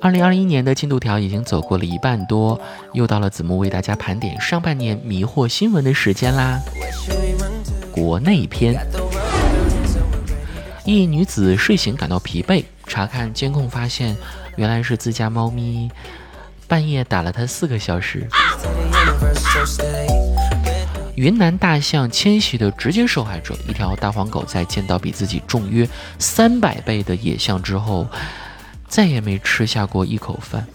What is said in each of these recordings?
二零二一年的进度条已经走过了一半多，又到了子木为大家盘点上半年迷惑新闻的时间啦。国内篇：一女子睡醒感到疲惫，查看监控发现，原来是自家猫咪半夜打了她四个小时。云南大象迁徙的直接受害者，一条大黄狗在见到比自己重约三百倍的野象之后。再也没吃下过一口饭。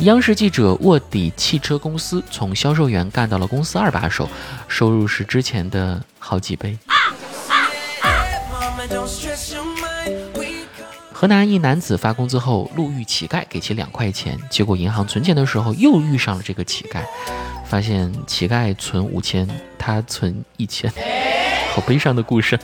央视记者卧底汽车公司，从销售员干到了公司二把手，收入是之前的好几倍。河南一男子发工资后路遇乞丐，给其两块钱，结果银行存钱的时候又遇上了这个乞丐，发现乞丐存五千，他存一千，好悲伤的故事。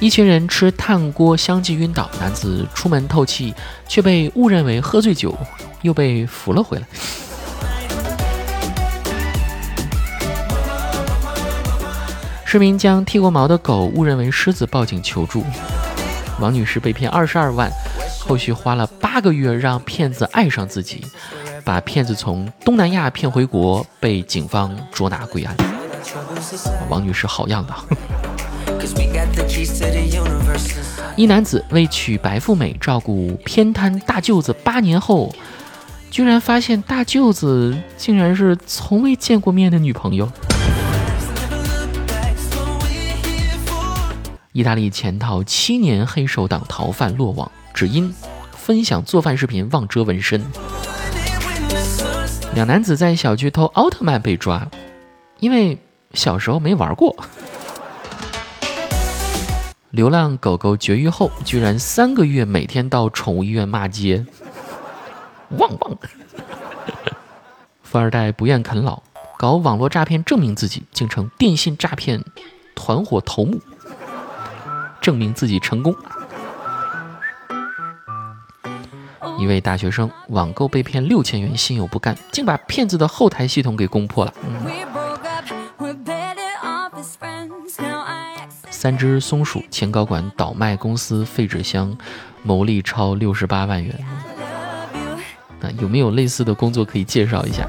一群人吃炭锅相继晕倒，男子出门透气，却被误认为喝醉酒，又被扶了回来。市民将剃过毛的狗误认为狮子，报警求助。王女士被骗二十二万，后续花了八个月让骗子爱上自己，把骗子从东南亚骗回国，被警方捉拿归案。王女士好样的！一男子为娶白富美，照顾偏瘫大舅子八年后，居然发现大舅子竟然是从未见过面的女朋友。意大利潜逃七年黑手党逃犯落网，只因分享做饭视频忘遮纹身。两男子在小区偷奥特曼被抓，因为小时候没玩过。流浪狗狗绝育后，居然三个月每天到宠物医院骂街，汪汪！富二代不愿啃老，搞网络诈骗证明自己，竟成电信诈骗团伙头目，证明自己成功。一位大学生网购被骗六千元，心有不甘，竟把骗子的后台系统给攻破了。三只松鼠前高管倒卖公司废纸箱，牟利超六十八万元。那有没有类似的工作可以介绍一下？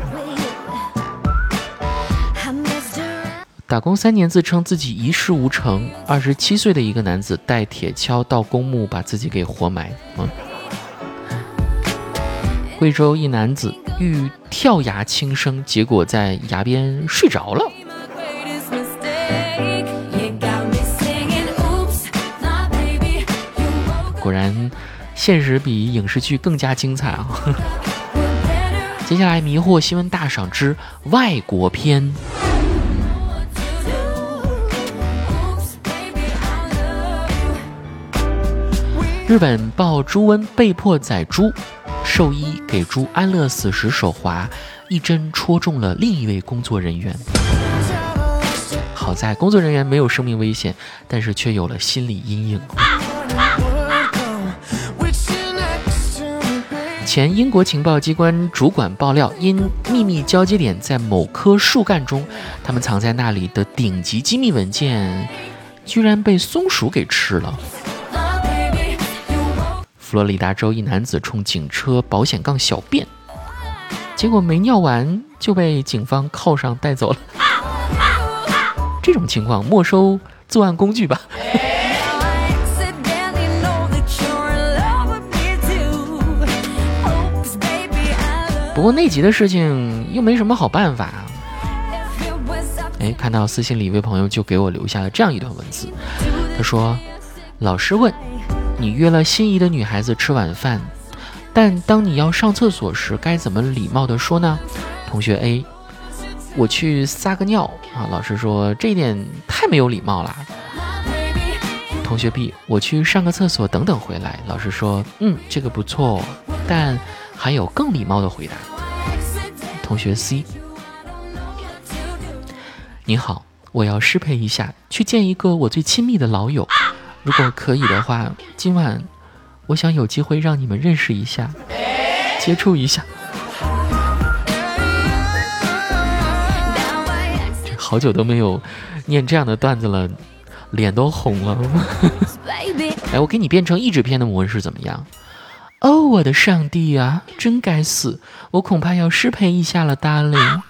打工三年，自称自己一事无成。二十七岁的一个男子带铁锹到公墓，把自己给活埋。嗯。贵州一男子欲跳崖轻生，结果在崖边睡着了。果然，现实比影视剧更加精彩啊！接下来，迷惑新闻大赏之外国篇。日本报猪瘟被迫宰猪，兽医给猪安乐死时手滑，一针戳中了另一位工作人员。好在工作人员没有生命危险，但是却有了心理阴影。前英国情报机关主管爆料，因秘密交接点在某棵树干中，他们藏在那里的顶级机密文件，居然被松鼠给吃了。佛罗里达州一男子冲警车保险杠小便，结果没尿完就被警方铐上带走了。这种情况没收作案工具吧。不过那集的事情又没什么好办法。哎，看到私信里一位朋友就给我留下了这样一段文字，他说：“老师问你约了心仪的女孩子吃晚饭，但当你要上厕所时，该怎么礼貌的说呢？”同学 A：“ 我去撒个尿啊。”老师说：“这一点太没有礼貌了。”同学 B：“ 我去上个厕所，等等回来。”老师说：“嗯，这个不错，但……”还有更礼貌的回答。同学 C，你好，我要失陪一下，去见一个我最亲密的老友。如果可以的话，今晚我想有机会让你们认识一下，接触一下。这好好久都没有念这样的段子了，脸都红了。哎，我给你变成译制片的模式怎么样？哦，我的上帝啊，真该死！我恐怕要失陪一下了，darling。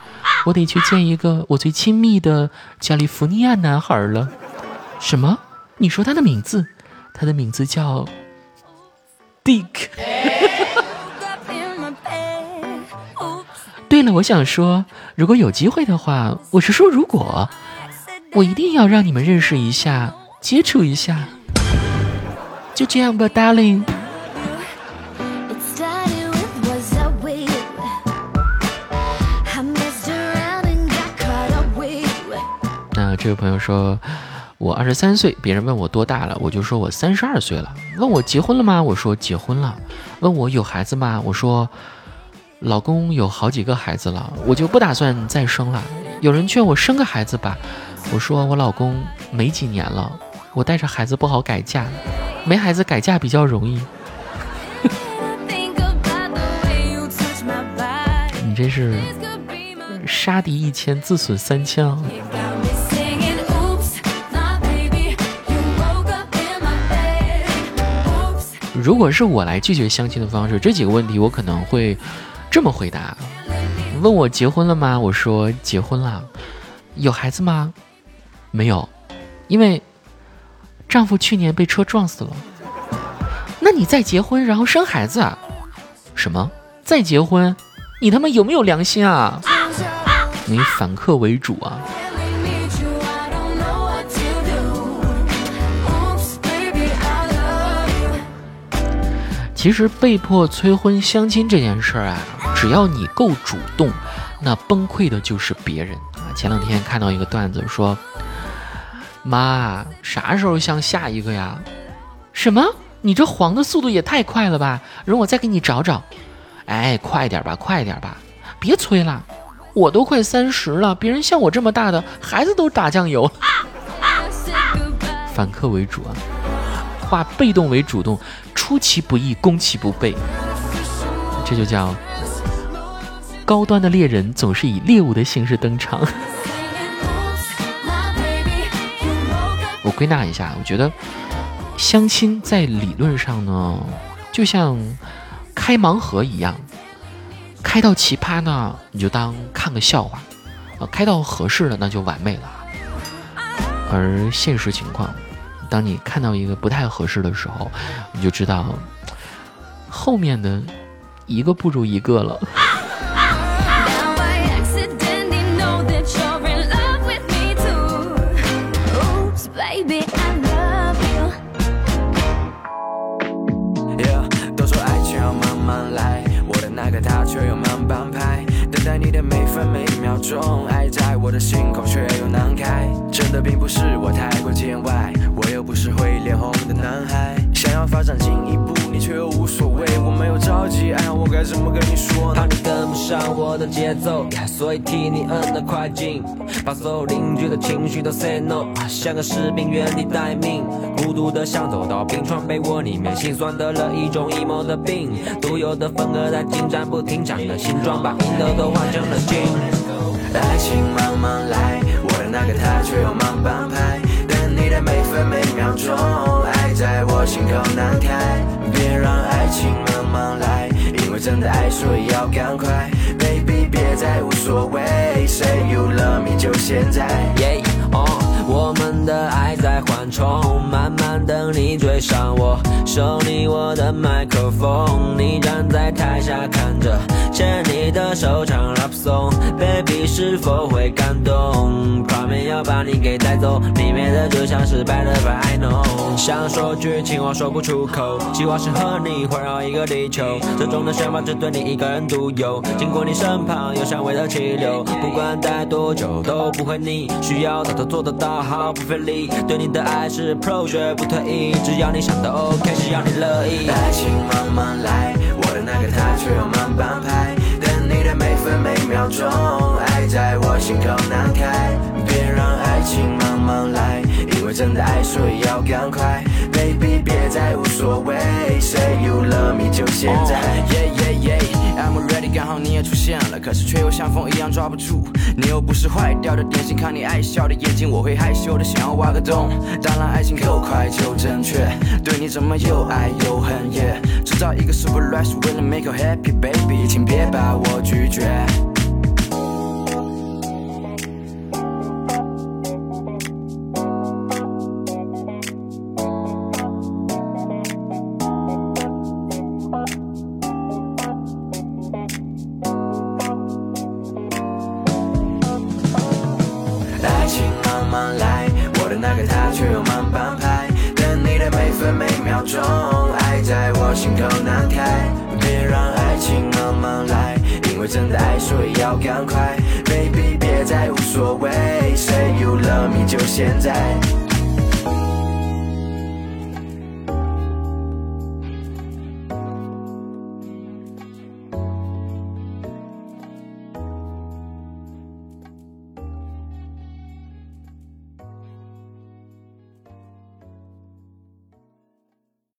我得去见一个我最亲密的加利福尼亚男孩了。什么？你说他的名字？他的名字叫 Dick。对了，我想说，如果有机会的话，我是说如果，我一定要让你们认识一下，接触一下。就这样吧，darling。这位朋友说，我二十三岁，别人问我多大了，我就说我三十二岁了。问我结婚了吗？我说结婚了。问我有孩子吗？我说。老公有好几个孩子了，我就不打算再生了。有人劝我生个孩子吧，我说我老公没几年了，我带着孩子不好改嫁，没孩子改嫁比较容易。你这是杀敌一千，自损三千啊！如果是我来拒绝相亲的方式，这几个问题我可能会。这么回答，问我结婚了吗？我说结婚了，有孩子吗？没有，因为丈夫去年被车撞死了。那你再结婚，然后生孩子啊？什么？再结婚？你他妈有没有良心啊？你反客为主啊？其实被迫催婚相亲这件事儿啊。只要你够主动，那崩溃的就是别人啊！前两天看到一个段子说：“妈，啥时候像下一个呀？”什么？你这黄的速度也太快了吧！容我再给你找找。哎，快点吧，快点吧，别催了，我都快三十了，别人像我这么大的孩子都打酱油。反客为主啊，化被动为主动，出其不意，攻其不备，这就叫。高端的猎人总是以猎物的形式登场。我归纳一下，我觉得相亲在理论上呢，就像开盲盒一样，开到奇葩呢，你就当看个笑话；啊，开到合适的那就完美了。而现实情况，当你看到一个不太合适的时候，你就知道后面的一个不如一个了。爱在我的心口，却又难开。真的并不是怎么跟你说？怕你跟不上我的节奏，所以替你摁了快进。把所有邻居的情绪都 say no，像个士兵原地待命。孤独的像走到冰川被窝里面，心酸得了一种 emo 的病。独有的风格在进展不停，长的形状把印度都换成了金。爱情慢慢来，我的那个他却又慢半拍。等你的每分每秒钟，爱在我心口难开。别让爱情慢慢来，因为真的爱，所以要赶快。Baby，别再无所谓，Say you love me，就现在。我们的爱在缓冲，慢慢等你追上我，手里我的麦克风，你站在台下看着，牵你的手唱 love song，baby 是否会感动？画面要把你给带走，里面的就像是白的 but I know，想说句情话说不出口，计划是和你环绕一个地球，这种的想法只对你一个人独有，经过你身旁有香味的气流，不管待多久都不会腻，需要的都做得到。毫不费力，对你的爱是 pro，绝不退役。只要你想的 OK，只要你乐意。爱情慢慢来，我的那个他却又慢半拍。等你的每分每秒钟，爱在我心口难开。别让爱情慢慢来，因为真的爱，所以要赶快。Baby，别再无所谓，Say you love me，就现在。Yeah yeah yeah，I'm ready，刚好你也出现了，可是却又像风一样抓不住。你又不是坏掉的点心，看你爱笑的眼睛，我会害羞的想要挖个洞。当然爱情够快就正确，对你怎么又爱又恨？Yeah，制造一个 super life，为了 make you happy，baby，请别把我拒绝。却又慢半拍，等你的每分每秒钟，爱在我心口难开。别让爱情慢慢来，因为真的爱所以要赶快，baby 别再无所谓，Say you love me 就现在。